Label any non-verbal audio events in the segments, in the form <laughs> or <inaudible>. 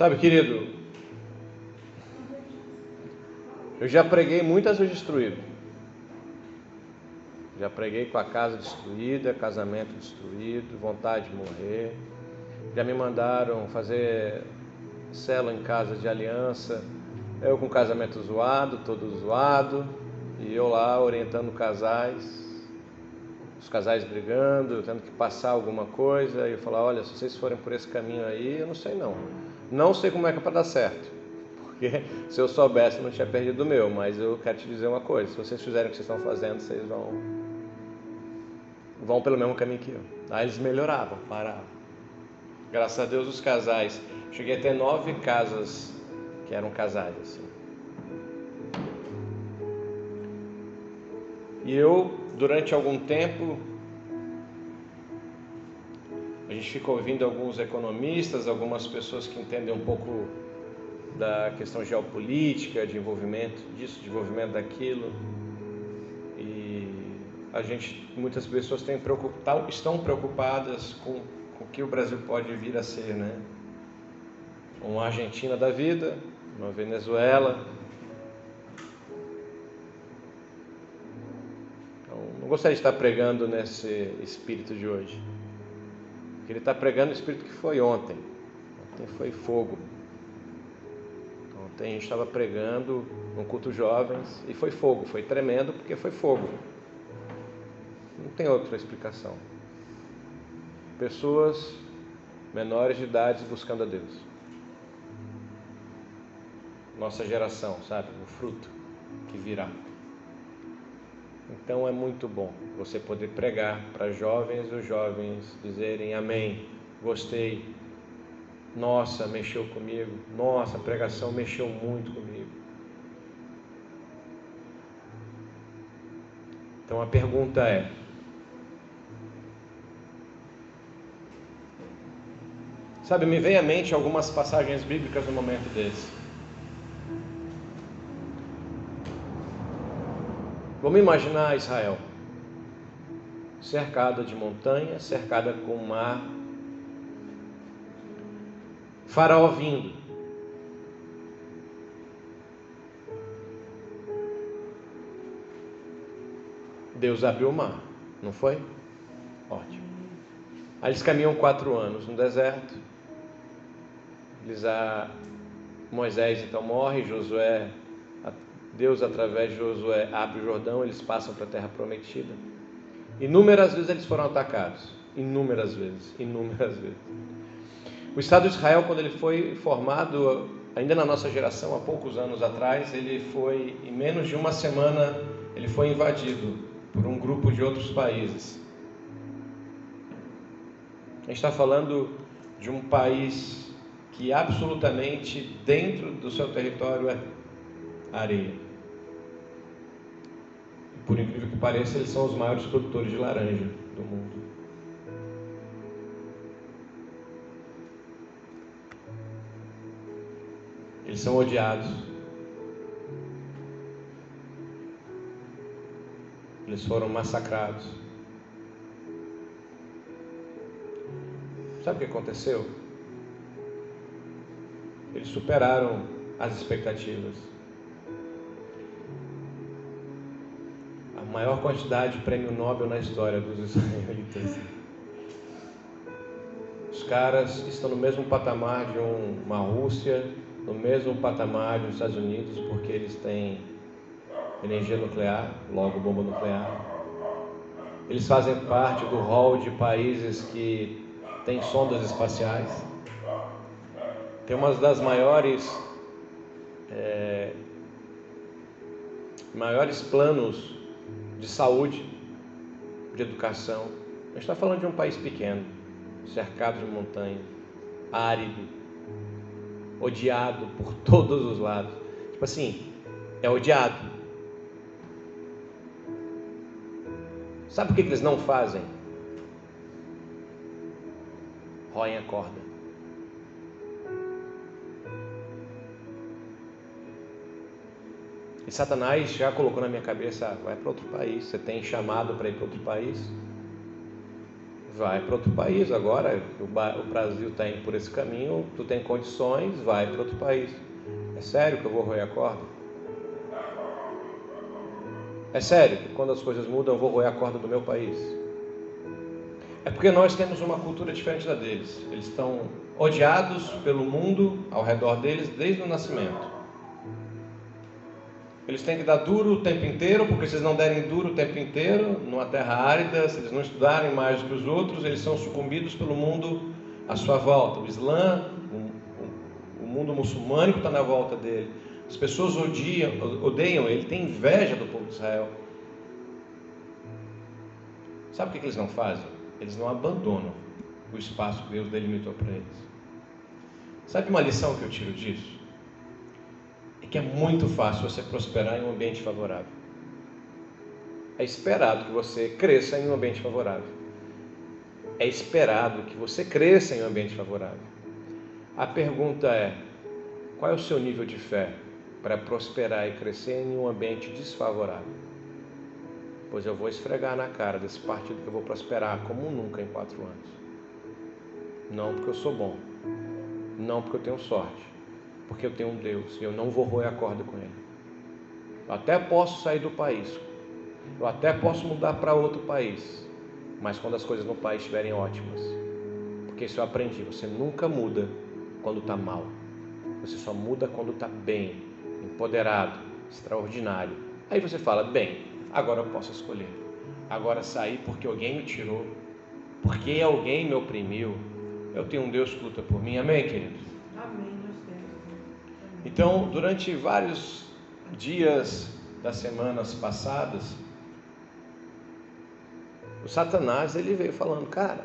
Sabe, querido, eu já preguei muitas vezes destruído. Já preguei com a casa destruída, casamento destruído, vontade de morrer. Já me mandaram fazer célula em casa de aliança, eu com casamento zoado, todo zoado, e eu lá orientando casais, os casais brigando, tendo que passar alguma coisa, e eu falar, olha, se vocês forem por esse caminho aí, eu não sei não. Não sei como é que é para dar certo. Porque se eu soubesse, eu não tinha perdido o meu, mas eu quero te dizer uma coisa, se vocês fizerem o que vocês estão fazendo, vocês vão vão pelo mesmo caminho que eu. Aí eles melhoravam, paravam. Graças a Deus os casais. Cheguei a ter nove casas que eram casais assim. E eu, durante algum tempo, a gente ficou ouvindo alguns economistas, algumas pessoas que entendem um pouco da questão geopolítica, de envolvimento disso, de envolvimento daquilo. E a gente, muitas pessoas têm estão preocupadas com, com o que o Brasil pode vir a ser, né? Uma Argentina da vida, uma Venezuela, gostaria de estar pregando nesse espírito de hoje. Ele está pregando o espírito que foi ontem. Ontem foi fogo. Ontem a gente estava pregando no culto jovens e foi fogo. Foi tremendo porque foi fogo. Não tem outra explicação. Pessoas menores de idade buscando a Deus. Nossa geração, sabe? O fruto que virá. Então é muito bom você poder pregar para jovens os jovens dizerem amém, gostei, nossa, mexeu comigo, nossa, a pregação mexeu muito comigo. Então a pergunta é: Sabe, me vem à mente algumas passagens bíblicas no momento desse. Vamos imaginar Israel cercada de montanhas, cercada com mar, Faraó vindo. Deus abriu o mar, não foi? Ótimo. Aí eles caminham quatro anos no deserto. Eles a... Moisés então morre, Josué Deus, através de Josué, abre o Jordão, eles passam para a terra prometida. Inúmeras vezes eles foram atacados. Inúmeras vezes, inúmeras vezes. O Estado de Israel, quando ele foi formado, ainda na nossa geração, há poucos anos atrás, ele foi, em menos de uma semana, ele foi invadido por um grupo de outros países. A gente está falando de um país que absolutamente dentro do seu território é areia por incrível que pareça, eles são os maiores produtores de laranja do mundo. Eles são odiados. Eles foram massacrados. Sabe o que aconteceu? Eles superaram as expectativas. Maior quantidade de prêmio Nobel na história dos israelitas. Os caras estão no mesmo patamar de uma Rússia, no mesmo patamar dos Estados Unidos, porque eles têm energia nuclear, logo bomba nuclear. Eles fazem parte do hall de países que têm sondas espaciais. Tem uma das maiores é, maiores planos de saúde, de educação. A gente está falando de um país pequeno, cercado de montanhas, árido, odiado por <laughs> todos os lados. Tipo assim, é odiado. Sabe por que eles não fazem? Roem a corda. E Satanás já colocou na minha cabeça: vai para outro país, você tem chamado para ir para outro país, vai para outro país. Agora o Brasil está indo por esse caminho, tu tem condições, vai para outro país. É sério que eu vou roer a corda? É sério que quando as coisas mudam eu vou roer a corda do meu país? É porque nós temos uma cultura diferente da deles. Eles estão odiados pelo mundo ao redor deles desde o nascimento. Eles têm que dar duro o tempo inteiro, porque se eles não derem duro o tempo inteiro, numa terra árida, se eles não estudarem mais que os outros, eles são sucumbidos pelo mundo à sua volta. O Islã, o, mundo muçulmânico está na volta dele. As pessoas odiam, odeiam ele, tem inveja do povo de Israel. Sabe o que eles não fazem? Eles não abandonam o espaço que Deus delimitou para eles. Sabe uma lição que eu tiro disso? Que é muito fácil você prosperar em um ambiente favorável. É esperado que você cresça em um ambiente favorável. É esperado que você cresça em um ambiente favorável. A pergunta é: qual é o seu nível de fé para prosperar e crescer em um ambiente desfavorável? Pois eu vou esfregar na cara desse partido que eu vou prosperar como nunca em quatro anos. Não porque eu sou bom, não porque eu tenho sorte, porque eu tenho um Deus e eu não vou roer a corda com Ele. Eu até posso sair do país, eu até posso mudar para outro país, mas quando as coisas no país estiverem ótimas, porque isso eu aprendi, você nunca muda quando está mal, você só muda quando está bem, empoderado, extraordinário. Aí você fala: bem, agora eu posso escolher, agora sair porque alguém me tirou, porque alguém me oprimiu. Eu tenho um Deus que luta por mim, amém, queridos? Então, durante vários dias das semanas passadas, o Satanás ele veio falando, cara,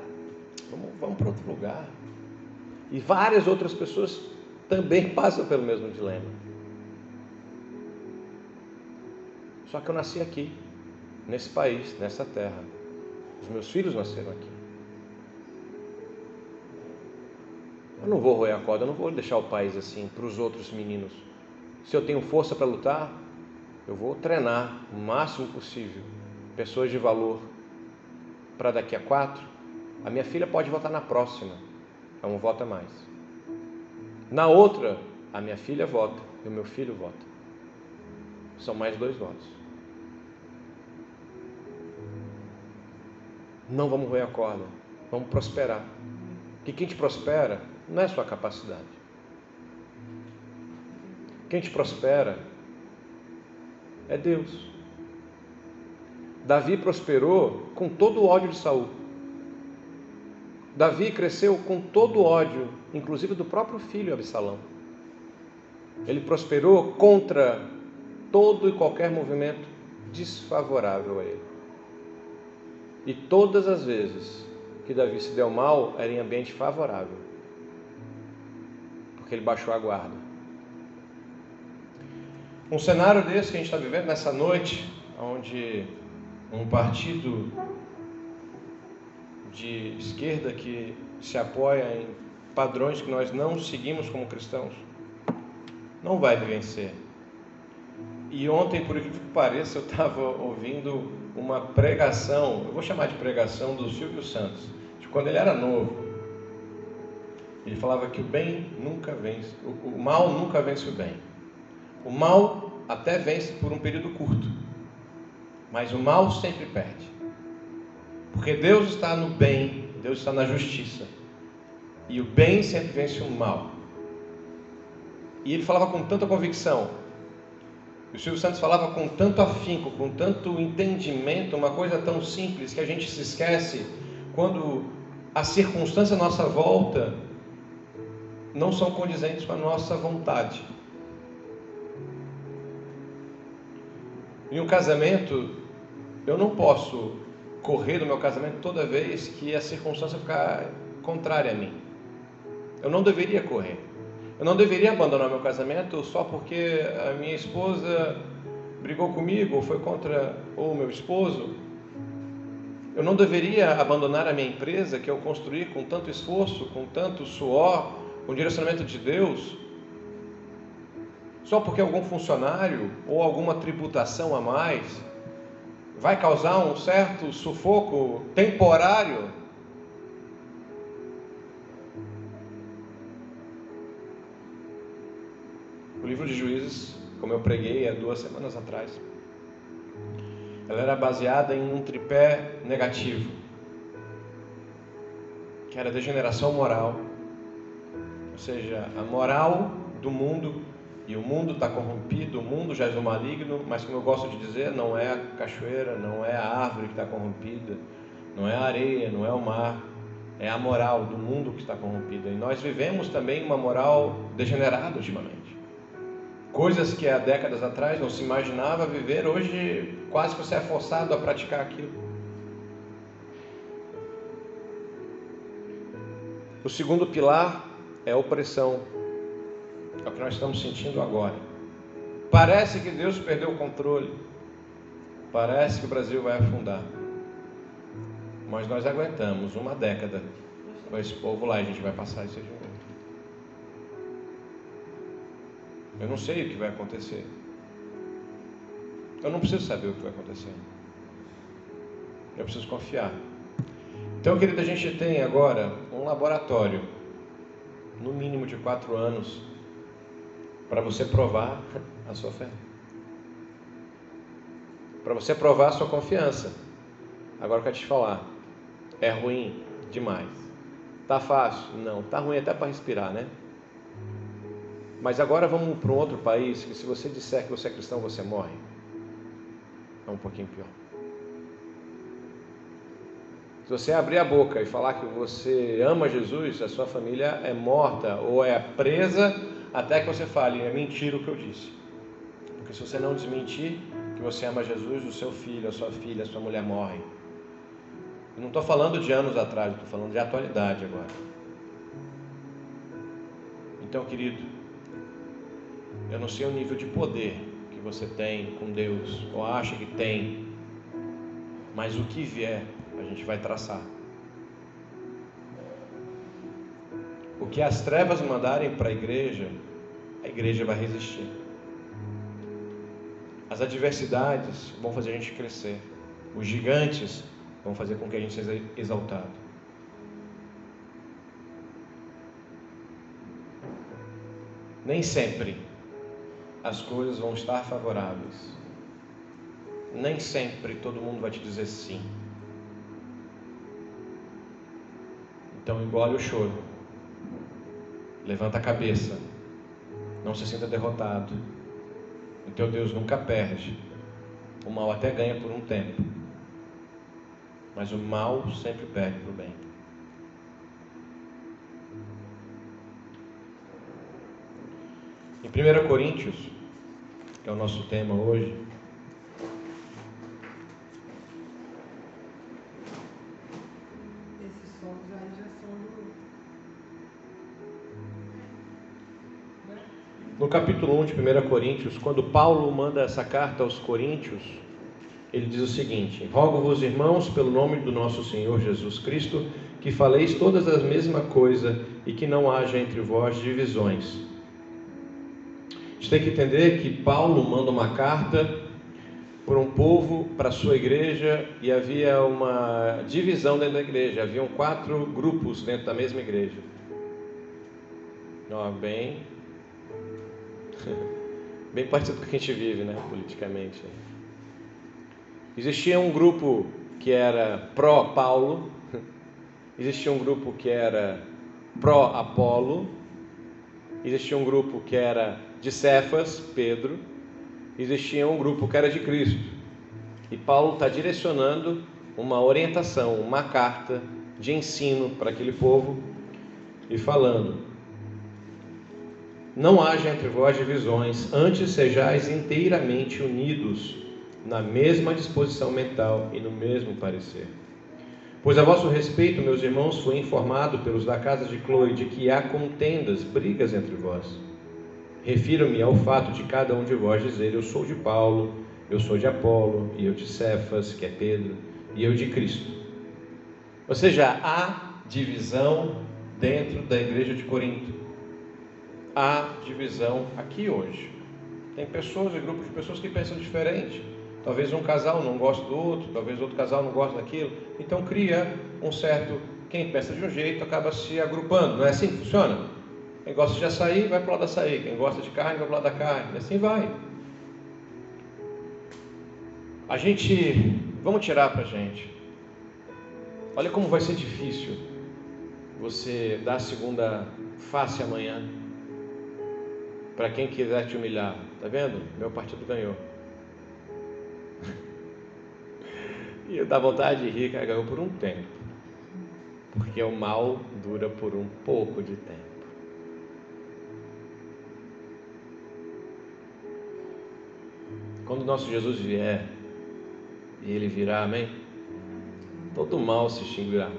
vamos, vamos para outro lugar. E várias outras pessoas também <laughs> passam pelo mesmo dilema. Só que eu nasci aqui, nesse país, nessa terra. Os meus filhos nasceram aqui. Eu não vou roer a corda, eu não vou deixar o país assim para os outros meninos. Se eu tenho força para lutar, eu vou treinar o máximo possível pessoas de valor para daqui a quatro. A minha filha pode votar na próxima, ela não vota mais. Na outra, a minha filha vota e o meu filho vota. São mais dois votos. Não vamos roer a corda, vamos prosperar. Que quem te prospera não é sua capacidade. Quem te prospera é Deus. Davi prosperou com todo o ódio de Saul. Davi cresceu com todo o ódio, inclusive do próprio filho Absalão. Ele prosperou contra todo e qualquer movimento desfavorável a ele. E todas as vezes que Davi se deu mal, era em ambiente favorável porque ele baixou a guarda. Um cenário desse que a gente está vivendo nessa noite, onde um partido de esquerda que se apoia em padrões que nós não seguimos como cristãos, não vai vencer. E ontem, por incrível que pareça, eu estava ouvindo uma pregação, eu vou chamar de pregação do Silvio Santos, de quando ele era novo. Ele falava que o bem nunca vence, o, o mal nunca vence o bem. O mal até vence por um período curto, mas o mal sempre perde. Porque Deus está no bem, Deus está na justiça. E o bem sempre vence o mal. E ele falava com tanta convicção. O Silvio Santos falava com tanto afinco, com tanto entendimento, uma coisa tão simples que a gente se esquece quando a circunstância à nossa volta não são condizentes com a nossa vontade. Em um casamento, eu não posso correr do meu casamento toda vez que a circunstância ficar contrária a mim. Eu não deveria correr. Eu não deveria abandonar meu casamento só porque a minha esposa brigou comigo ou foi contra o meu esposo. Eu não deveria abandonar a minha empresa que eu construí com tanto esforço, com tanto suor, com o direcionamento de Deus, só porque algum funcionário ou alguma tributação a mais vai causar um certo sufoco temporário. O livro de Juízes, como eu preguei há duas semanas atrás, ela era baseada em um tripé negativo, que era degeneração moral, ou seja, a moral do mundo, e o mundo está corrompido, o mundo já é o maligno, mas como eu gosto de dizer, não é a cachoeira, não é a árvore que está corrompida, não é a areia, não é o mar, é a moral do mundo que está corrompida. E nós vivemos também uma moral degenerada ultimamente. Coisas que há décadas atrás não se imaginava viver, hoje quase que você é forçado a praticar aquilo. O segundo pilar é opressão. É o que nós estamos sentindo agora. Parece que Deus perdeu o controle. Parece que o Brasil vai afundar. Mas nós aguentamos uma década com esse povo lá e a gente vai passar isso de novo. Eu não sei o que vai acontecer. Eu não preciso saber o que vai acontecer. Eu preciso confiar. Então, querido, a gente tem agora um laboratório, no mínimo de quatro anos, para você provar a sua fé. Para você provar a sua confiança. Agora eu quero te falar. É ruim demais. Tá fácil? Não. Tá ruim até para respirar, né? Mas agora vamos para um outro país que se você disser que você é cristão, você morre. É um pouquinho pior. Se você abrir a boca e falar que você ama Jesus, a sua família é morta ou é presa até que você fale, é mentira o que eu disse. Porque se você não desmentir que você ama Jesus, o seu filho, a sua filha, a sua mulher morrem. Eu não estou falando de anos atrás, estou falando de atualidade agora. Então, querido, eu não sei o nível de poder que você tem com Deus, ou acha que tem, mas o que vier, a gente vai traçar. O que as trevas mandarem para a igreja, a igreja vai resistir. As adversidades vão fazer a gente crescer. Os gigantes vão fazer com que a gente seja exaltado. Nem sempre as coisas vão estar favoráveis. Nem sempre todo mundo vai te dizer sim. Então engole o choro. Levanta a cabeça. Não se sinta derrotado. O teu Deus nunca perde. O mal até ganha por um tempo. Mas o mal sempre perde para o bem. Em 1 Coríntios, que é o nosso tema hoje. No capítulo 1 de 1 Coríntios, quando Paulo manda essa carta aos Coríntios, ele diz o seguinte: Rogo-vos, irmãos, pelo nome do nosso Senhor Jesus Cristo, que faleis todas a mesma coisa e que não haja entre vós divisões gente tem que entender que Paulo manda uma carta para um povo, para a sua igreja, e havia uma divisão dentro da igreja. Haviam quatro grupos dentro da mesma igreja. Ó, bem, bem parecido com o que a gente vive, né, politicamente. Existia um grupo que era pró-Paulo, existia um grupo que era pró-Apolo, existia um grupo que era de Cefas, Pedro, existia um grupo que era de Cristo. E Paulo está direcionando uma orientação, uma carta de ensino para aquele povo e falando: Não haja entre vós divisões, antes sejais inteiramente unidos na mesma disposição mental e no mesmo parecer. Pois a vosso respeito, meus irmãos, fui informado pelos da casa de Cloe de que há contendas, brigas entre vós. Refiro-me ao fato de cada um de vós dizer: Eu sou de Paulo, eu sou de Apolo, e eu de Cefas, que é Pedro, e eu de Cristo. Ou seja, há divisão dentro da igreja de Corinto. Há divisão aqui hoje. Tem pessoas e grupos de pessoas que pensam diferente. Talvez um casal não goste do outro, talvez outro casal não goste daquilo. Então cria um certo. Quem pensa de um jeito acaba se agrupando. Não é assim que funciona? Quem gosta de açaí, vai para o lado da açaí. Quem gosta de carne, vai para o lado da carne. E assim vai. A gente, vamos tirar para a gente. Olha como vai ser difícil você dar a segunda face amanhã para quem quiser te humilhar. Tá vendo? Meu partido ganhou. <laughs> E dá vontade de rir, cara, ganhou por um tempo. Porque o mal dura por um pouco de tempo. Quando nosso Jesus vier, e ele virá, amém? Todo mal se extinguirá.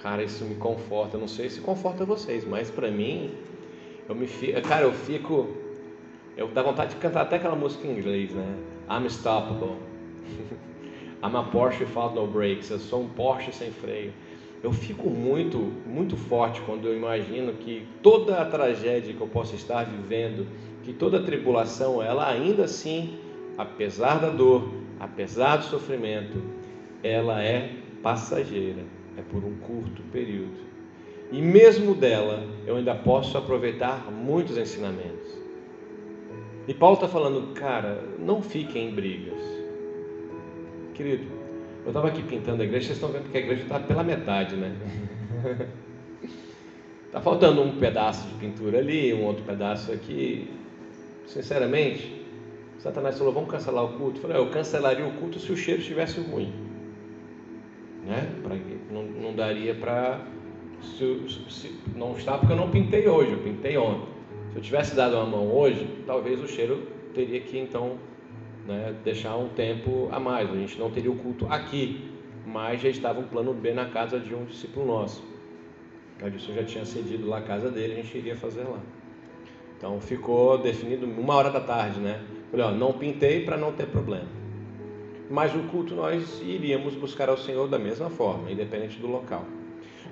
Cara, isso me conforta. Não sei se conforta vocês, mas para mim, eu me fico, cara, eu fico, eu dá vontade de cantar até aquela música em inglês, né? I'm stoppable. <laughs> I'm a Porsche without no brakes. Eu sou um Porsche sem freio. Eu fico muito, muito forte quando eu imagino que toda a tragédia que eu possa estar vivendo, que toda a tribulação, ela ainda assim, apesar da dor, apesar do sofrimento, ela é passageira, é por um curto período. E mesmo dela, eu ainda posso aproveitar muitos ensinamentos. E Paulo está falando, cara, não fiquem em brigas. Querido, eu estava aqui pintando a igreja, vocês estão vendo que a igreja está pela metade, né? Está <laughs> faltando um pedaço de pintura ali, um outro pedaço aqui. Sinceramente, Satanás falou: vamos cancelar o culto. Eu falei: eu cancelaria o culto se o cheiro estivesse ruim. Né? Pra, não, não daria para se, se, não está porque eu não pintei hoje, eu pintei ontem. Se eu tivesse dado uma mão hoje, talvez o cheiro teria que então né, deixar um tempo a mais. A gente não teria o culto aqui, mas já estava um plano B na casa de um discípulo nosso. Adilson já tinha cedido lá a casa dele, a gente iria fazer lá. Então ficou definido uma hora da tarde, né? Falei, ó, não pintei para não ter problema. Mas o culto nós iríamos buscar ao Senhor da mesma forma, independente do local.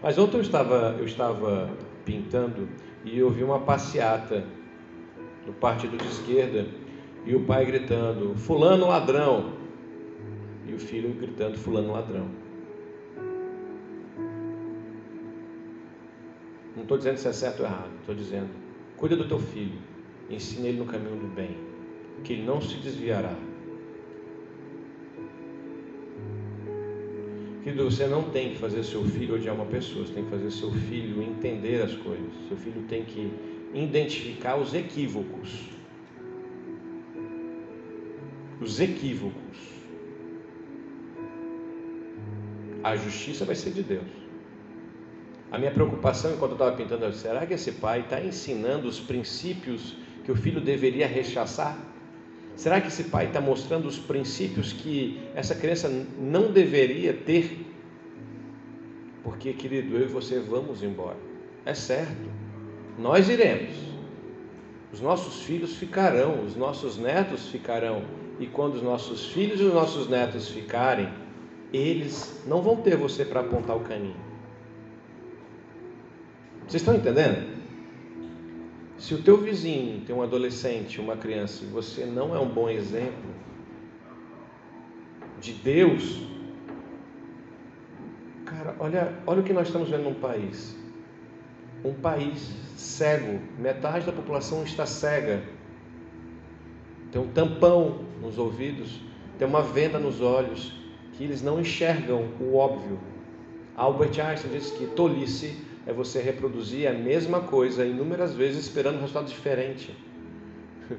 Mas ontem eu estava, eu estava pintando e eu vi uma passeata do partido de esquerda e o pai gritando: Fulano ladrão! E o filho gritando: Fulano ladrão. Não estou dizendo se é certo ou errado, estou dizendo: cuida do teu filho, ensina ele no caminho do bem, que ele não se desviará Querido, você não tem que fazer seu filho odiar uma pessoa, você tem que fazer seu filho entender as coisas. Seu filho tem que identificar os equívocos. Os equívocos. A justiça vai ser de Deus. A minha preocupação enquanto eu estava pintando, será que esse pai está ensinando os princípios que o filho deveria rechaçar? Será que esse pai está mostrando os princípios que essa criança não deveria ter? Porque, querido, eu e você vamos embora. É certo. Nós iremos. Os nossos filhos ficarão, os nossos netos ficarão. E quando os nossos filhos e os nossos netos ficarem, eles não vão ter você para apontar o caminho. Vocês estão entendendo? Se o teu vizinho tem um adolescente, uma criança, e você não é um bom exemplo de Deus, cara, olha, olha o que nós estamos vendo num país. Um país cego, metade da população está cega. Tem um tampão nos ouvidos, tem uma venda nos olhos, que eles não enxergam o óbvio. Albert Einstein disse que tolice é você reproduzir a mesma coisa inúmeras vezes esperando um resultado diferente. <laughs>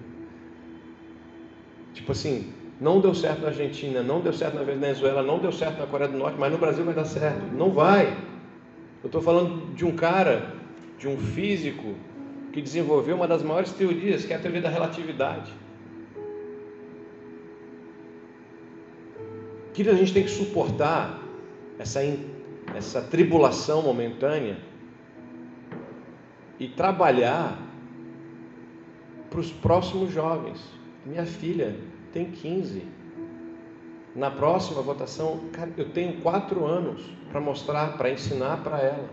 tipo assim, não deu certo na Argentina, não deu certo na Venezuela, não deu certo na Coreia do Norte, mas no Brasil vai dar certo. Não vai. Eu estou falando de um cara, de um físico, que desenvolveu uma das maiores teorias, que é a teoria da relatividade. Que a gente tem que suportar essa, essa tribulação momentânea e trabalhar para os próximos jovens. Minha filha tem 15. Na próxima votação, cara, eu tenho quatro anos para mostrar, para ensinar para ela.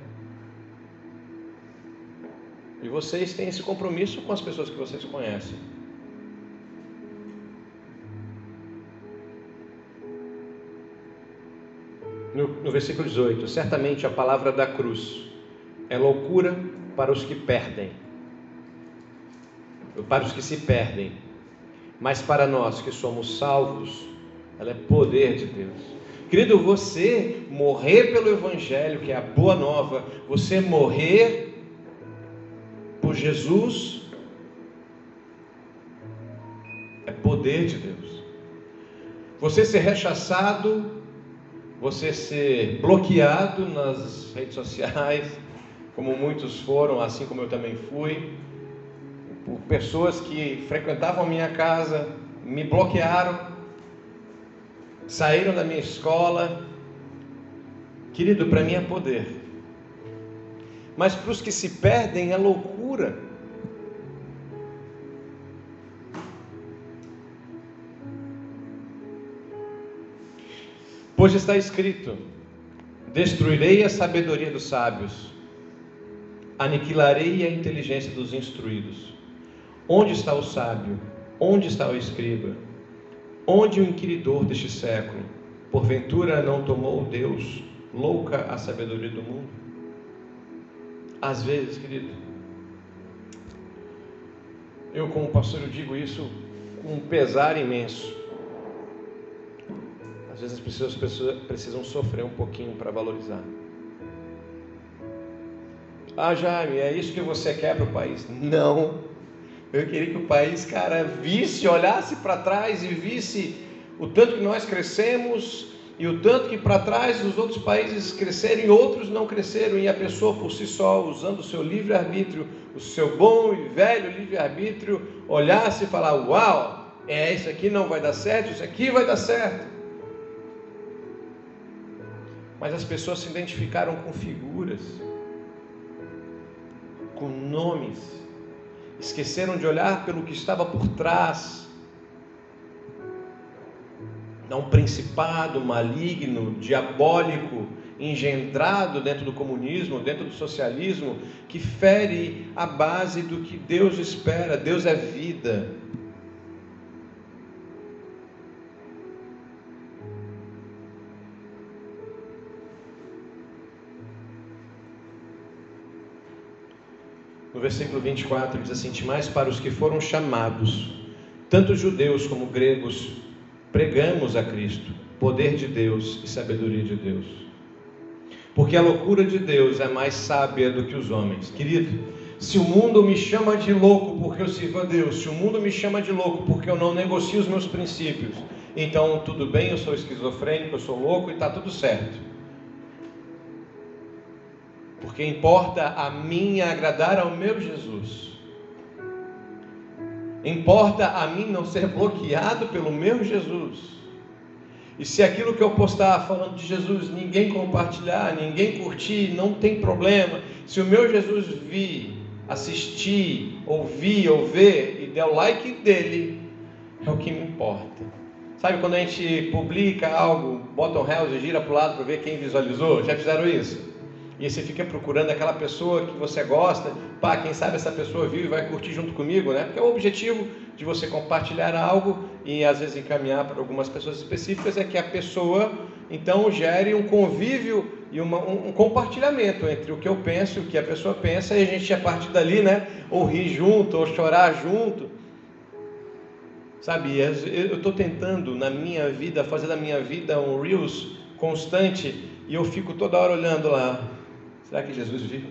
E vocês têm esse compromisso com as pessoas que vocês conhecem. No, no versículo 18: Certamente a palavra da cruz é loucura para os que perdem, para os que se perdem, mas para nós que somos salvos, ela é poder de Deus. Querido, você morrer pelo Evangelho, que é a boa nova, você morrer por Jesus, é poder de Deus. Você ser rechaçado, você ser bloqueado nas redes sociais, como muitos foram, assim como eu também fui, por pessoas que frequentavam a minha casa, me bloquearam, saíram da minha escola. Querido, para mim é poder. Mas para os que se perdem é loucura. Pois está escrito: Destruirei a sabedoria dos sábios, aniquilarei a inteligência dos instruídos. Onde está o sábio? Onde está o escriba? Onde o inquiridor deste século? Porventura não tomou Deus louca a sabedoria do mundo? Às vezes, querido, eu como pastor eu digo isso com um pesar imenso. Às vezes as pessoas precisam sofrer um pouquinho para valorizar. Ah, Jaime, é isso que você quer para o país? Não. Eu queria que o país, cara, visse, olhasse para trás e visse o tanto que nós crescemos e o tanto que para trás os outros países cresceram e outros não cresceram, e a pessoa por si só, usando o seu livre-arbítrio, o seu bom e velho livre-arbítrio, olhasse e falar: Uau, é, isso aqui não vai dar certo, isso aqui vai dar certo. Mas as pessoas se identificaram com figuras, com nomes, esqueceram de olhar pelo que estava por trás. Há um principado maligno, diabólico, engendrado dentro do comunismo, dentro do socialismo, que fere a base do que Deus espera. Deus é vida. Versículo 24 diz assim: Mas para os que foram chamados, tanto judeus como gregos, pregamos a Cristo, poder de Deus e sabedoria de Deus. Porque a loucura de Deus é mais sábia do que os homens. Querido, se o mundo me chama de louco porque eu sirvo a Deus, se o mundo me chama de louco porque eu não negocio os meus princípios, então tudo bem, eu sou esquizofrênico, eu sou louco e está tudo certo porque importa a mim agradar ao meu Jesus. Importa a mim não ser bloqueado pelo meu Jesus. E se aquilo que eu postar falando de Jesus ninguém compartilhar, ninguém curtir, não tem problema. Se o meu Jesus vir, assistir, ouvir ou ver e der o like dele, é o que me importa. Sabe quando a gente publica algo, bota um house e gira para o lado para ver quem visualizou? Já fizeram isso? E você fica procurando aquela pessoa que você gosta, pá, quem sabe essa pessoa viu e vai curtir junto comigo, né? Porque o objetivo de você compartilhar algo e às vezes encaminhar para algumas pessoas específicas é que a pessoa então gere um convívio e uma, um, um, compartilhamento entre o que eu penso e o que a pessoa pensa e a gente a partir dali, né, ou rir junto ou chorar junto. Sabe, eu estou tentando na minha vida fazer da minha vida um reels constante e eu fico toda hora olhando lá Será que Jesus viu?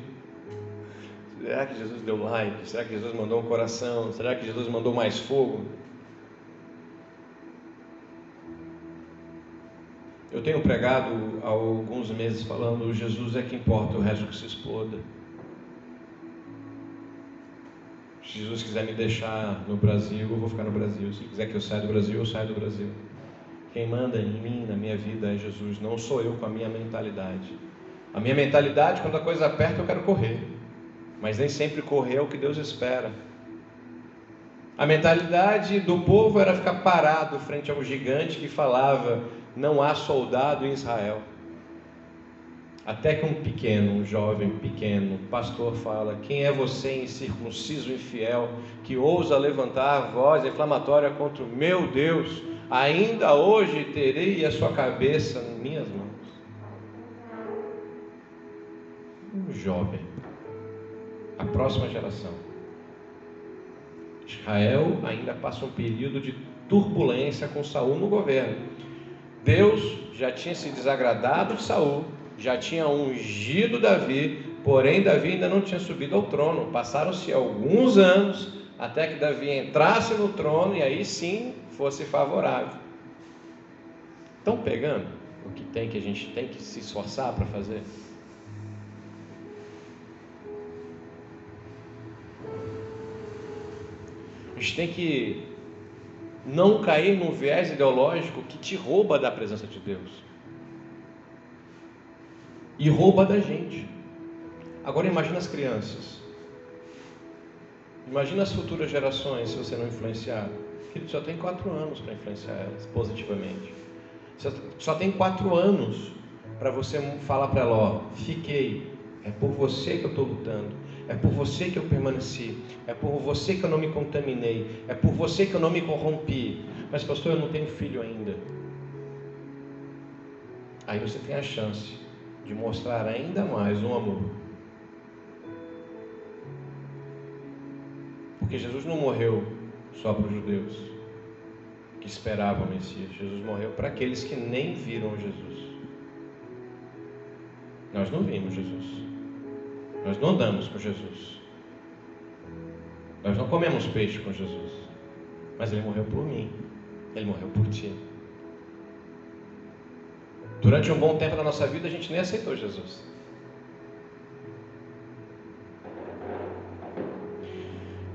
Será que Jesus deu like? Será que Jesus mandou um coração? Será que Jesus mandou mais fogo? Eu tenho pregado há alguns meses falando: Jesus é que importa, o resto que se exploda. Se Jesus quiser me deixar no Brasil, eu vou ficar no Brasil. Se quiser que eu saia do Brasil, eu saio do Brasil. Quem manda em mim, na minha vida, é Jesus, não sou eu com a minha mentalidade. A minha mentalidade, quando a coisa aperta, eu quero correr. Mas nem sempre correr é o que Deus espera. A mentalidade do povo era ficar parado frente a um gigante que falava: não há soldado em Israel. Até que um pequeno, um jovem pequeno, pastor fala: Quem é você, incircunciso infiel, que ousa levantar a voz inflamatória contra o meu Deus? Ainda hoje terei a sua cabeça em minhas mãos. Jovem próxima geração. Israel ainda passa um período de turbulência com Saul no governo. Deus já tinha se desagradado de Saul, já tinha ungido Davi, porém Davi ainda não tinha subido ao trono. Passaram-se alguns anos até que Davi entrasse no trono e aí sim fosse favorável. Estão pegando o que tem que a gente tem que se esforçar para fazer? Gente tem que não cair num viés ideológico que te rouba da presença de Deus e rouba da gente. Agora imagina as crianças. Imagina as futuras gerações se você não influenciar. Ele só tem quatro anos para influenciar elas positivamente. Só tem quatro anos para você falar para ela: ó, fiquei. É por você que eu estou lutando. É por você que eu permaneci. É por você que eu não me contaminei. É por você que eu não me corrompi. Mas, pastor, eu não tenho filho ainda. Aí você tem a chance de mostrar ainda mais um amor. Porque Jesus não morreu só para os judeus que esperavam o Messias. Jesus morreu para aqueles que nem viram Jesus. Nós não vimos Jesus. Nós não andamos com Jesus. Nós não comemos peixe com Jesus. Mas Ele morreu por mim. Ele morreu por ti. Durante um bom tempo da nossa vida, a gente nem aceitou Jesus.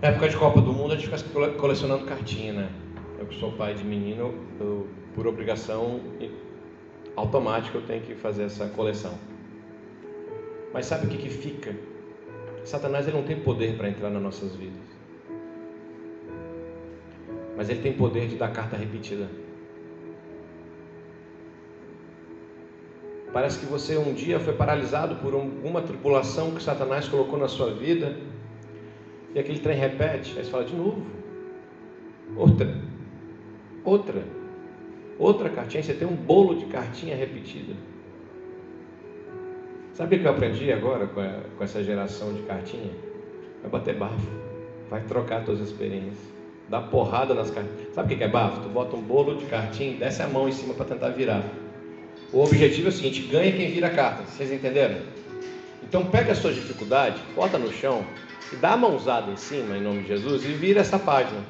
Na época de Copa do Mundo, a gente fica colecionando cartinha, né? Eu que sou pai de menino, eu, por obrigação automática, eu tenho que fazer essa coleção. Mas sabe o que, que fica? Satanás ele não tem poder para entrar nas nossas vidas. Mas ele tem poder de dar carta repetida. Parece que você um dia foi paralisado por alguma tribulação que Satanás colocou na sua vida e aquele trem repete, aí você fala de novo. Outra. Outra. Outra cartinha. Você tem um bolo de cartinha repetida. Sabe o que eu aprendi agora com, a, com essa geração de cartinha? Vai bater bafo. Vai trocar suas experiências. Dá porrada nas cartinhas. Sabe o que é bafo? Tu bota um bolo de cartinha e desce a mão em cima para tentar virar. O objetivo é o seguinte: ganha quem vira a carta. Vocês entenderam? Então pega a sua dificuldade, bota no chão, e dá a mãozada em cima, em nome de Jesus, e vira essa página.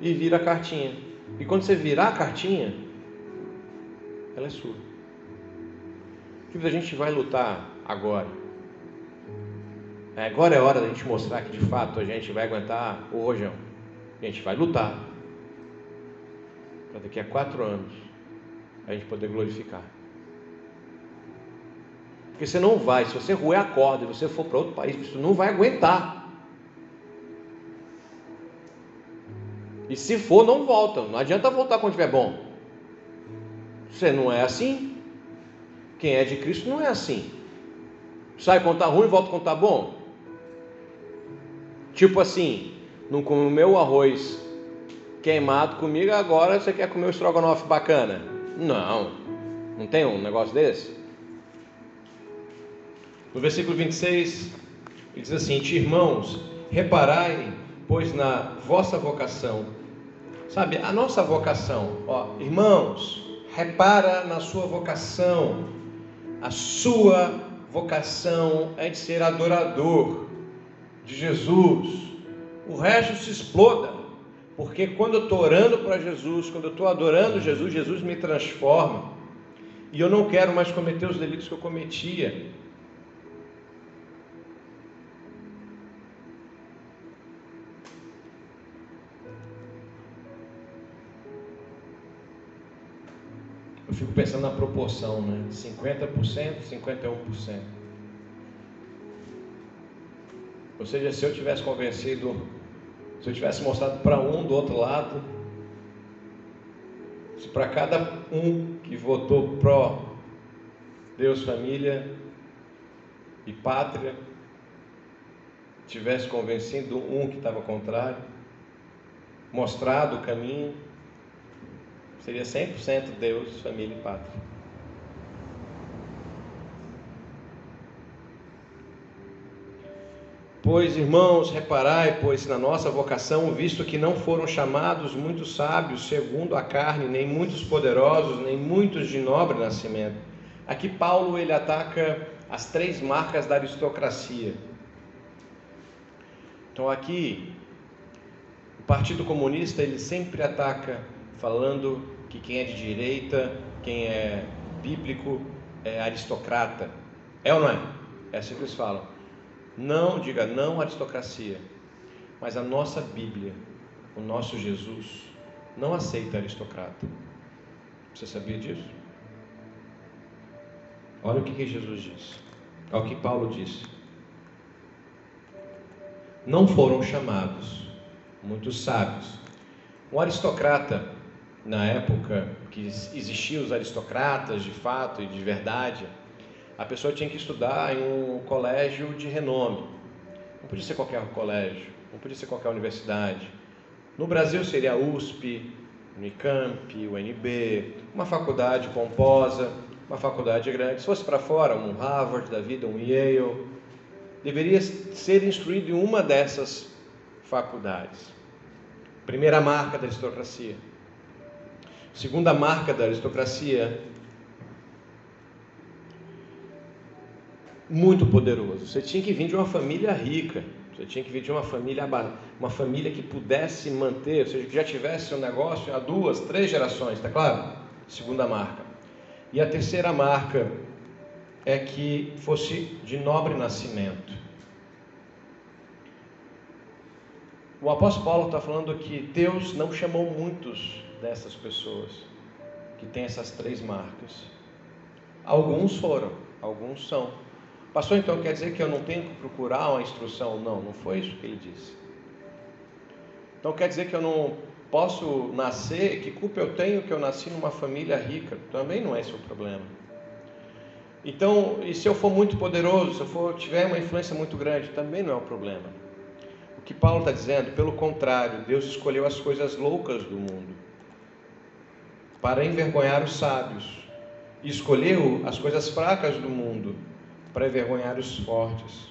E vira a cartinha. E quando você virar a cartinha, ela é sua. Que a gente vai lutar agora. É, agora é hora da gente mostrar que de fato a gente vai aguentar o rojão. A gente vai lutar. Para daqui a quatro anos a gente poder glorificar. Porque você não vai, se você roer a corda e você for para outro país, você não vai aguentar. E se for, não volta. Não adianta voltar quando estiver bom. Você não é assim. Quem é de Cristo não é assim. Sai quando está ruim volta quando está bom. Tipo assim, não comeu arroz queimado comigo, agora você quer comer o estrogonofe bacana. Não, não tem um negócio desse? No versículo 26, ele diz assim: Irmãos, reparai, pois na vossa vocação, sabe, a nossa vocação, ó, irmãos, repara na sua vocação, a sua vocação é de ser adorador de Jesus, o resto se exploda, porque quando eu estou orando para Jesus, quando eu estou adorando Jesus, Jesus me transforma, e eu não quero mais cometer os delitos que eu cometia, pensando na proporção, né? 50%, 51%. Ou seja, se eu tivesse convencido, se eu tivesse mostrado para um do outro lado, se para cada um que votou pró Deus, família e pátria, tivesse convencido um que estava contrário, mostrado o caminho, Seria 100% Deus, família e pátria. Pois, irmãos, reparai, pois, na nossa vocação, visto que não foram chamados muitos sábios segundo a carne, nem muitos poderosos, nem muitos de nobre nascimento. Aqui Paulo ele ataca as três marcas da aristocracia. Então aqui o Partido Comunista ele sempre ataca falando que quem é de direita, quem é bíblico é aristocrata. É ou não é? É assim que eles falam. Não, diga não aristocracia. Mas a nossa Bíblia, o nosso Jesus, não aceita aristocrata. Você sabia disso? Olha o que, que Jesus disse. Olha o que Paulo disse. Não foram chamados muitos sábios. Um aristocrata, na época que existiam os aristocratas de fato e de verdade, a pessoa tinha que estudar em um colégio de renome. Não podia ser qualquer colégio, não podia ser qualquer universidade. No Brasil seria a USP, Unicamp, UNB, uma faculdade pomposa, uma faculdade grande. Se fosse para fora, um Harvard da vida, um Yale, deveria ser instruído em uma dessas faculdades. Primeira marca da aristocracia. Segunda marca da aristocracia muito poderoso. Você tinha que vir de uma família rica. Você tinha que vir de uma família, uma família que pudesse manter, ou seja, que já tivesse um negócio há duas, três gerações, tá claro? Segunda marca. E a terceira marca é que fosse de nobre nascimento. O apóstolo Paulo está falando que Deus não chamou muitos dessas pessoas que têm essas três marcas. Alguns foram, alguns são. Pastor, então quer dizer que eu não tenho que procurar uma instrução? Não, não foi isso que ele disse. Então quer dizer que eu não posso nascer, que culpa eu tenho que eu nasci numa família rica? Também não é esse o problema. Então, e se eu for muito poderoso, se eu for, tiver uma influência muito grande, também não é o problema. O que Paulo está dizendo, pelo contrário, Deus escolheu as coisas loucas do mundo para envergonhar os sábios, e escolheu as coisas fracas do mundo para envergonhar os fortes.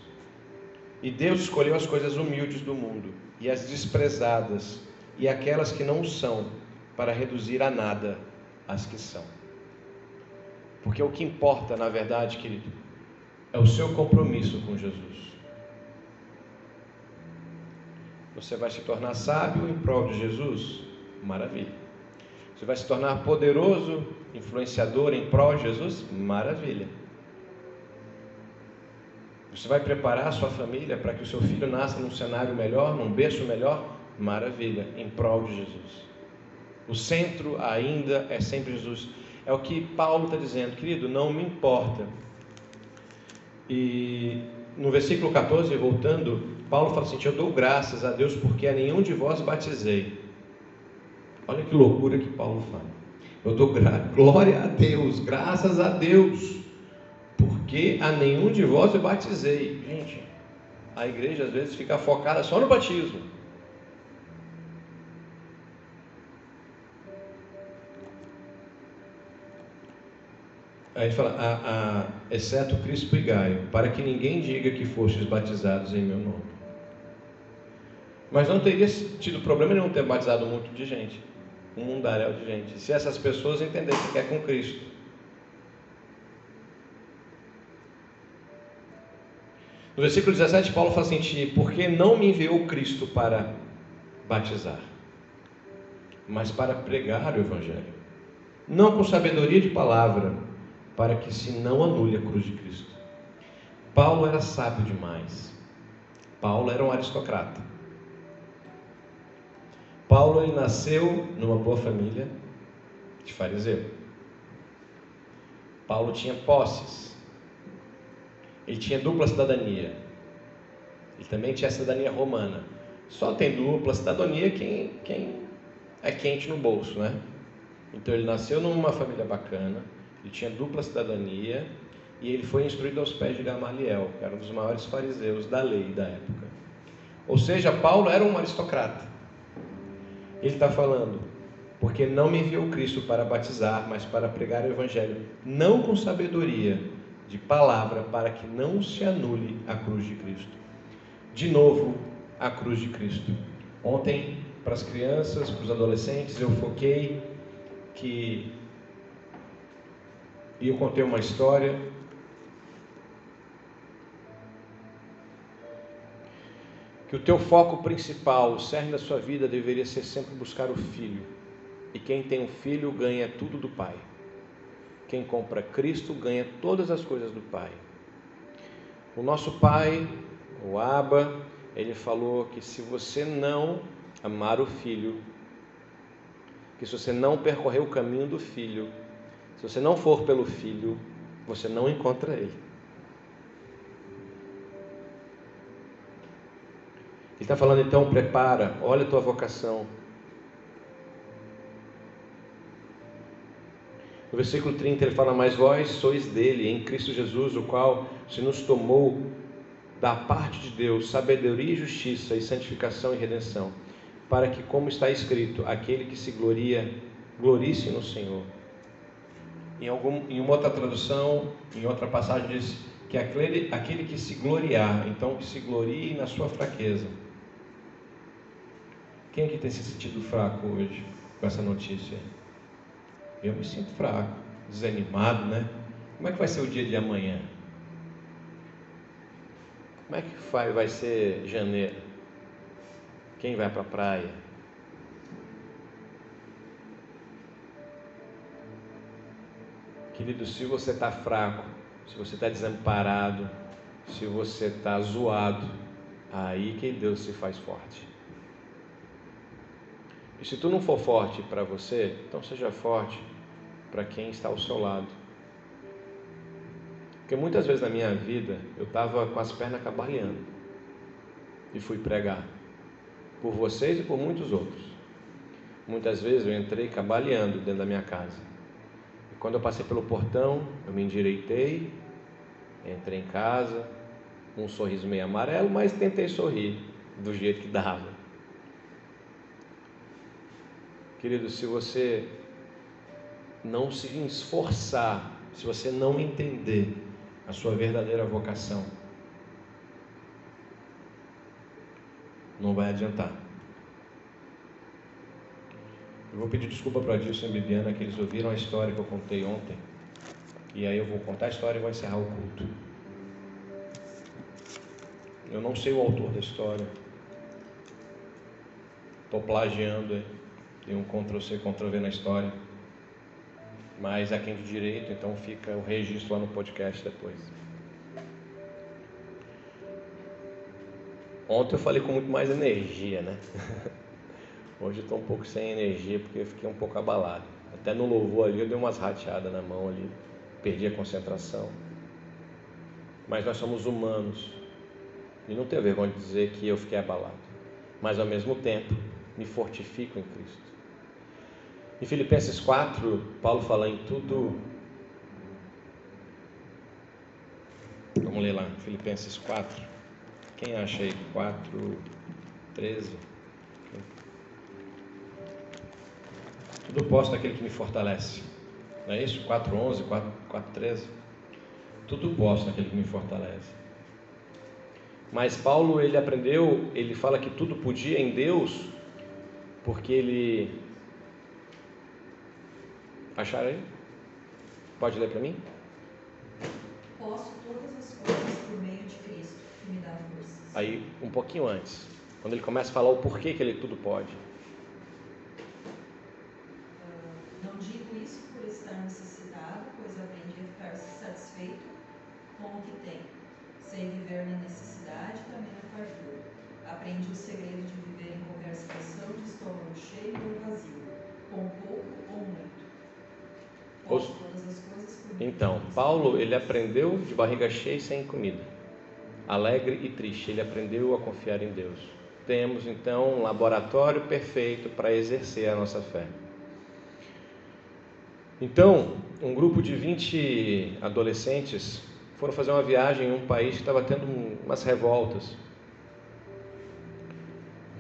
E Deus escolheu as coisas humildes do mundo e as desprezadas e aquelas que não são, para reduzir a nada as que são. Porque o que importa, na verdade, querido, é o seu compromisso com Jesus. Você vai se tornar sábio em prol de Jesus? Maravilha. Você vai se tornar poderoso, influenciador em prol de Jesus? Maravilha. Você vai preparar a sua família para que o seu filho nasça num cenário melhor, num berço melhor? Maravilha, em prol de Jesus. O centro ainda é sempre Jesus. É o que Paulo está dizendo, querido, não me importa. E no versículo 14, voltando, Paulo fala assim: Eu dou graças a Deus porque a nenhum de vós batizei. Olha que loucura que Paulo fala. Eu dou glória a Deus, graças a Deus porque a nenhum de vós eu batizei. Gente, a igreja às vezes fica focada só no batismo. Aí fala, a, a, exceto Cristo e Gaio, para que ninguém diga que fostes batizados em meu nome. Mas não teria tido problema nenhum ter batizado muito de gente, um mundaréu de gente, se essas pessoas entendessem que é com Cristo. No versículo 17, Paulo fala assim: Porque não me enviou Cristo para batizar, mas para pregar o Evangelho, não com sabedoria de palavra, para que se não anule a cruz de Cristo. Paulo era sábio demais. Paulo era um aristocrata. Paulo ele nasceu numa boa família de fariseu. Paulo tinha posses. Ele tinha dupla cidadania. Ele também tinha cidadania romana. Só tem dupla cidadania quem, quem é quente no bolso, né? Então ele nasceu numa família bacana, ele tinha dupla cidadania e ele foi instruído aos pés de Gamaliel, que era um dos maiores fariseus da lei da época. Ou seja, Paulo era um aristocrata. Ele está falando, porque não me enviou Cristo para batizar, mas para pregar o Evangelho, não com sabedoria, de palavra para que não se anule a cruz de Cristo. de novo a cruz de Cristo. Ontem, para as crianças, para os adolescentes, eu foquei que e eu contei uma história que o teu foco principal, o cerne da sua vida deveria ser sempre buscar o filho. E quem tem um filho ganha tudo do pai. Quem compra Cristo ganha todas as coisas do pai. O nosso pai, o Abba, ele falou que se você não amar o filho, que se você não percorrer o caminho do filho, se você não for pelo filho, você não encontra ele. Ele está falando então, prepara, olha a tua vocação. No versículo 30 ele fala: Mas vós sois dele, em Cristo Jesus, o qual se nos tomou da parte de Deus sabedoria e justiça, e santificação e redenção, para que, como está escrito, aquele que se gloria, glorie-se no Senhor. Em, algum, em uma outra tradução, em outra passagem, diz que aquele, aquele que se gloriar, então que se glorie na sua fraqueza. Quem aqui tem se sentido fraco hoje com essa notícia? Eu me sinto fraco, desanimado, né? Como é que vai ser o dia de amanhã? Como é que vai, vai ser janeiro? Quem vai para a praia? Querido, se você está fraco, se você está desamparado, se você está zoado, aí que Deus se faz forte. E se tu não for forte para você, então seja forte para quem está ao seu lado. Porque muitas vezes na minha vida eu estava com as pernas cabaleando e fui pregar por vocês e por muitos outros. Muitas vezes eu entrei cabaleando dentro da minha casa. E quando eu passei pelo portão, eu me endireitei, entrei em casa, um sorriso meio amarelo, mas tentei sorrir do jeito que dava. Querido, se você não se esforçar, se você não entender a sua verdadeira vocação, não vai adiantar. Eu vou pedir desculpa para Adilson e Bibiana que eles ouviram a história que eu contei ontem. E aí eu vou contar a história e vou encerrar o culto. Eu não sei o autor da história. Estou plagiando aí. Tem um Ctrl-C, Ctrl-V na história. Mas é quem de direito, então fica o registro lá no podcast depois. Ontem eu falei com muito mais energia, né? <laughs> Hoje eu estou um pouco sem energia porque eu fiquei um pouco abalado. Até no louvor ali eu dei umas rateadas na mão ali, perdi a concentração. Mas nós somos humanos e não tenho vergonha de dizer que eu fiquei abalado. Mas ao mesmo tempo me fortifico em Cristo. Em Filipenses 4, Paulo fala em tudo. Vamos ler lá, Filipenses 4. Quem acha aí? 4, 13. Tudo posto naquele que me fortalece. Não é isso? 4, 11, 4, 4 13. Tudo posto naquele que me fortalece. Mas Paulo, ele aprendeu, ele fala que tudo podia em Deus, porque ele Acharam aí? Pode ler para mim? Posso todas as coisas por meio de Cristo, que me dá forças. Aí, um pouquinho antes, quando ele começa a falar o porquê que ele tudo pode. Uh, não digo isso por estar necessitado, pois aprendi a ficar satisfeito com o que tenho. Sei viver na necessidade e também na fartura. Aprendi o segredo de viver em conversação de estômago cheio ou vazio, com pouco ou muito os... Então, Paulo, ele aprendeu de barriga cheia e sem comida, alegre e triste, ele aprendeu a confiar em Deus. Temos então um laboratório perfeito para exercer a nossa fé. Então, um grupo de 20 adolescentes foram fazer uma viagem em um país que estava tendo umas revoltas.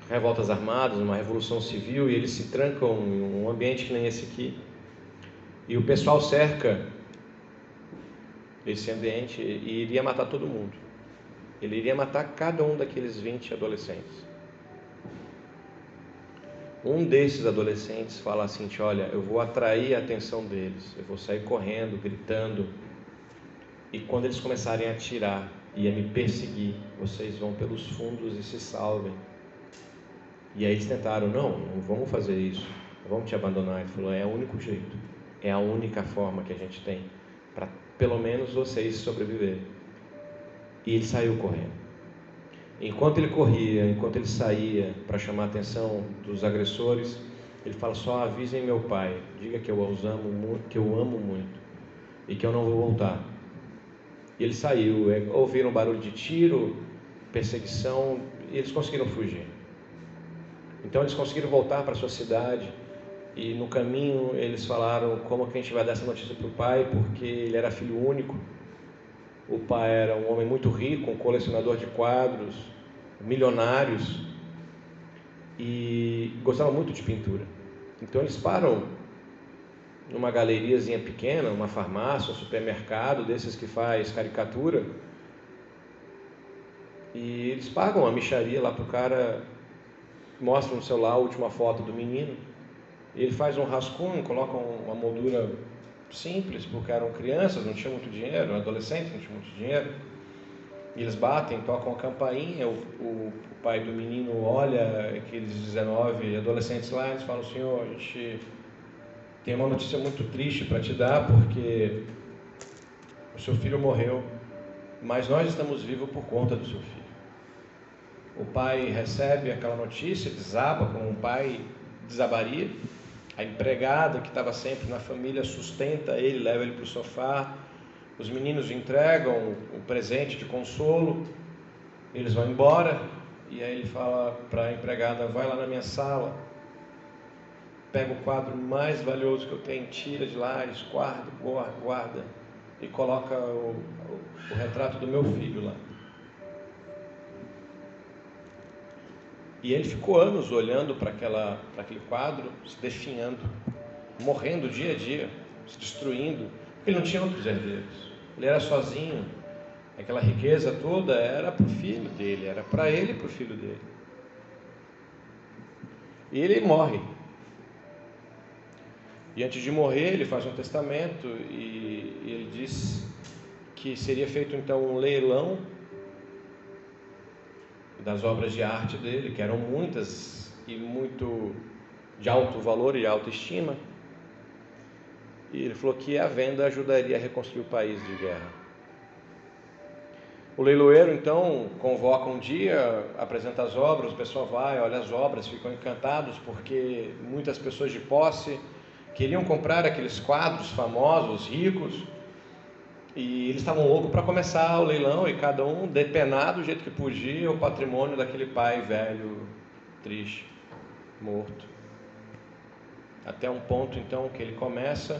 Revoltas armadas, uma revolução civil, e eles se trancam em um ambiente que nem esse aqui e o pessoal cerca esse ambiente e iria matar todo mundo. Ele iria matar cada um daqueles 20 adolescentes. Um desses adolescentes fala assim: Olha, eu vou atrair a atenção deles, eu vou sair correndo, gritando, e quando eles começarem a atirar e a me perseguir, vocês vão pelos fundos e se salvem. E aí eles tentaram: Não, não vamos fazer isso, vamos te abandonar. Ele falou: É o único jeito, é a única forma que a gente tem para pelo menos vocês sobreviverem. E ele saiu correndo. Enquanto ele corria, enquanto ele saía para chamar a atenção dos agressores, ele fala: só avisem meu pai, diga que eu os amo muito, que eu amo muito e que eu não vou voltar. E ele saiu, é, ouviram barulho de tiro, perseguição e eles conseguiram fugir. Então eles conseguiram voltar para sua cidade e no caminho eles falaram como que a gente vai dar essa notícia para o pai, porque ele era filho único o pai era um homem muito rico, um colecionador de quadros, milionários e gostava muito de pintura. Então eles param numa galeriazinha pequena, uma farmácia, um supermercado desses que faz caricatura e eles pagam a micharia lá para o cara, mostram no celular a última foto do menino. Ele faz um rascunho, coloca uma moldura simples, porque eram crianças, não tinham muito dinheiro, adolescentes não tinham muito dinheiro. Eles batem, tocam a campainha, o, o, o pai do menino olha aqueles 19 adolescentes lá e falam, senhor, a gente tem uma notícia muito triste para te dar, porque o seu filho morreu, mas nós estamos vivos por conta do seu filho. O pai recebe aquela notícia, desaba como um pai desabaria, a empregada que estava sempre na família sustenta ele, leva ele para o sofá. Os meninos entregam o presente de consolo. Eles vão embora. E aí ele fala para a empregada: Vai lá na minha sala. Pega o quadro mais valioso que eu tenho, tira de lá, guarda, guarda. E coloca o, o, o retrato do meu filho lá. E ele ficou anos olhando para aquele quadro, se definhando, morrendo dia a dia, se destruindo, porque ele não tinha outros herdeiros. Ele era sozinho. Aquela riqueza toda era para o filho dele, era para ele e para o filho dele. E ele morre. E antes de morrer, ele faz um testamento e, ele diz que seria feito então um leilão das obras de arte dele, que eram muitas e muito de alto valor e alta estima. E ele falou que a venda ajudaria a reconstruir o país de guerra. O leiloeiro então convoca um dia, apresenta as obras, o pessoal vai, olha as obras, ficam encantados porque muitas pessoas de posse queriam comprar aqueles quadros famosos, ricos, e eles estavam loucos para começar o leilão e cada um depenar do jeito que podia o patrimônio daquele pai velho, triste, morto. Até um ponto então que ele começa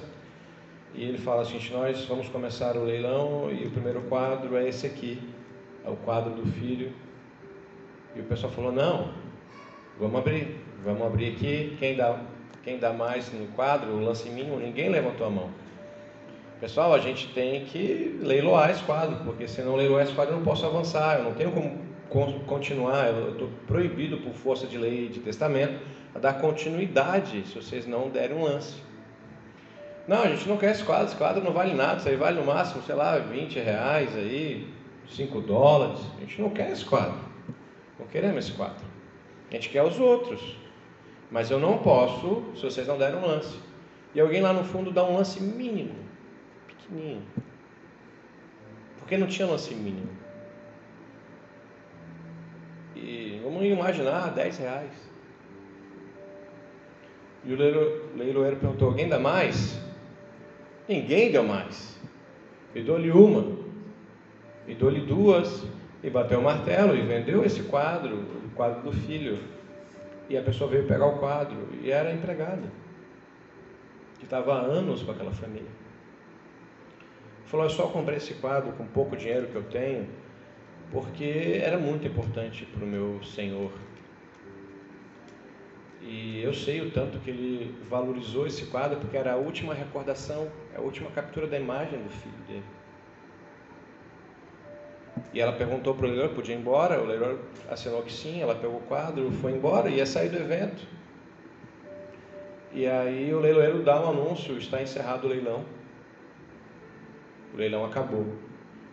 e ele fala assim: Nós vamos começar o leilão e o primeiro quadro é esse aqui, é o quadro do filho. E o pessoal falou: Não, vamos abrir, vamos abrir aqui. Quem dá, quem dá mais no quadro, lance mínimo, ninguém levantou a mão. Pessoal, a gente tem que leiloar esse quadro, porque se não leiloar esse quadro eu não posso avançar, eu não tenho como continuar, eu estou proibido por força de lei e de testamento a dar continuidade se vocês não derem um lance. Não, a gente não quer esse quadro, esse quadro não vale nada, isso aí vale no máximo, sei lá, 20 reais aí, 5 dólares. A gente não quer esse quadro, não queremos esse quadro. A gente quer os outros, mas eu não posso se vocês não derem um lance. E alguém lá no fundo dá um lance mínimo Porque não tinha lance mínimo. E vamos imaginar 10 reais. E o leiloeiro perguntou: alguém dá mais? Ninguém deu mais. E dou-lhe uma, e dou-lhe duas, e bateu o martelo e vendeu esse quadro, o quadro do filho. E a pessoa veio pegar o quadro, e era empregada, que estava há anos com aquela família. Falou: Eu só comprei esse quadro com pouco dinheiro que eu tenho, porque era muito importante para o meu Senhor. E eu sei o tanto que ele valorizou esse quadro, porque era a última recordação, a última captura da imagem do filho dele. E ela perguntou para o leiloeiro, podia ir embora, o leiloeiro assinou que sim, ela pegou o quadro, foi embora, ia sair do evento. E aí o leiloeiro dá um anúncio, está encerrado o leilão. O leilão acabou.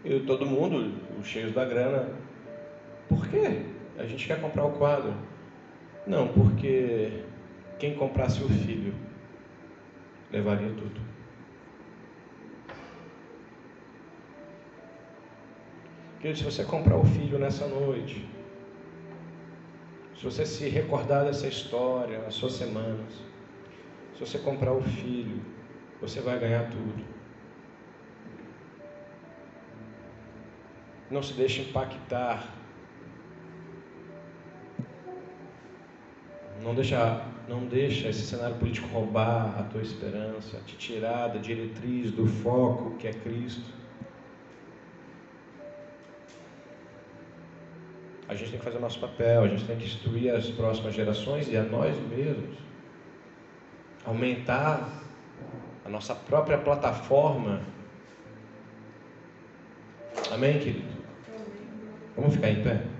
E todo mundo, os cheios da grana, por quê? A gente quer comprar o quadro. Não, porque quem comprasse o filho levaria tudo. Querido, se você comprar o filho nessa noite, se você se recordar dessa história nas suas semanas, se você comprar o filho, você vai ganhar tudo. Não se deixe impactar. Não deixa, não deixa esse cenário político roubar a tua esperança, te tirar da diretriz, do foco que é Cristo. A gente tem que fazer o nosso papel, a gente tem que instruir as próximas gerações e a nós mesmos. Aumentar a nossa própria plataforma. Amém, querido? Vamos ficar em pé?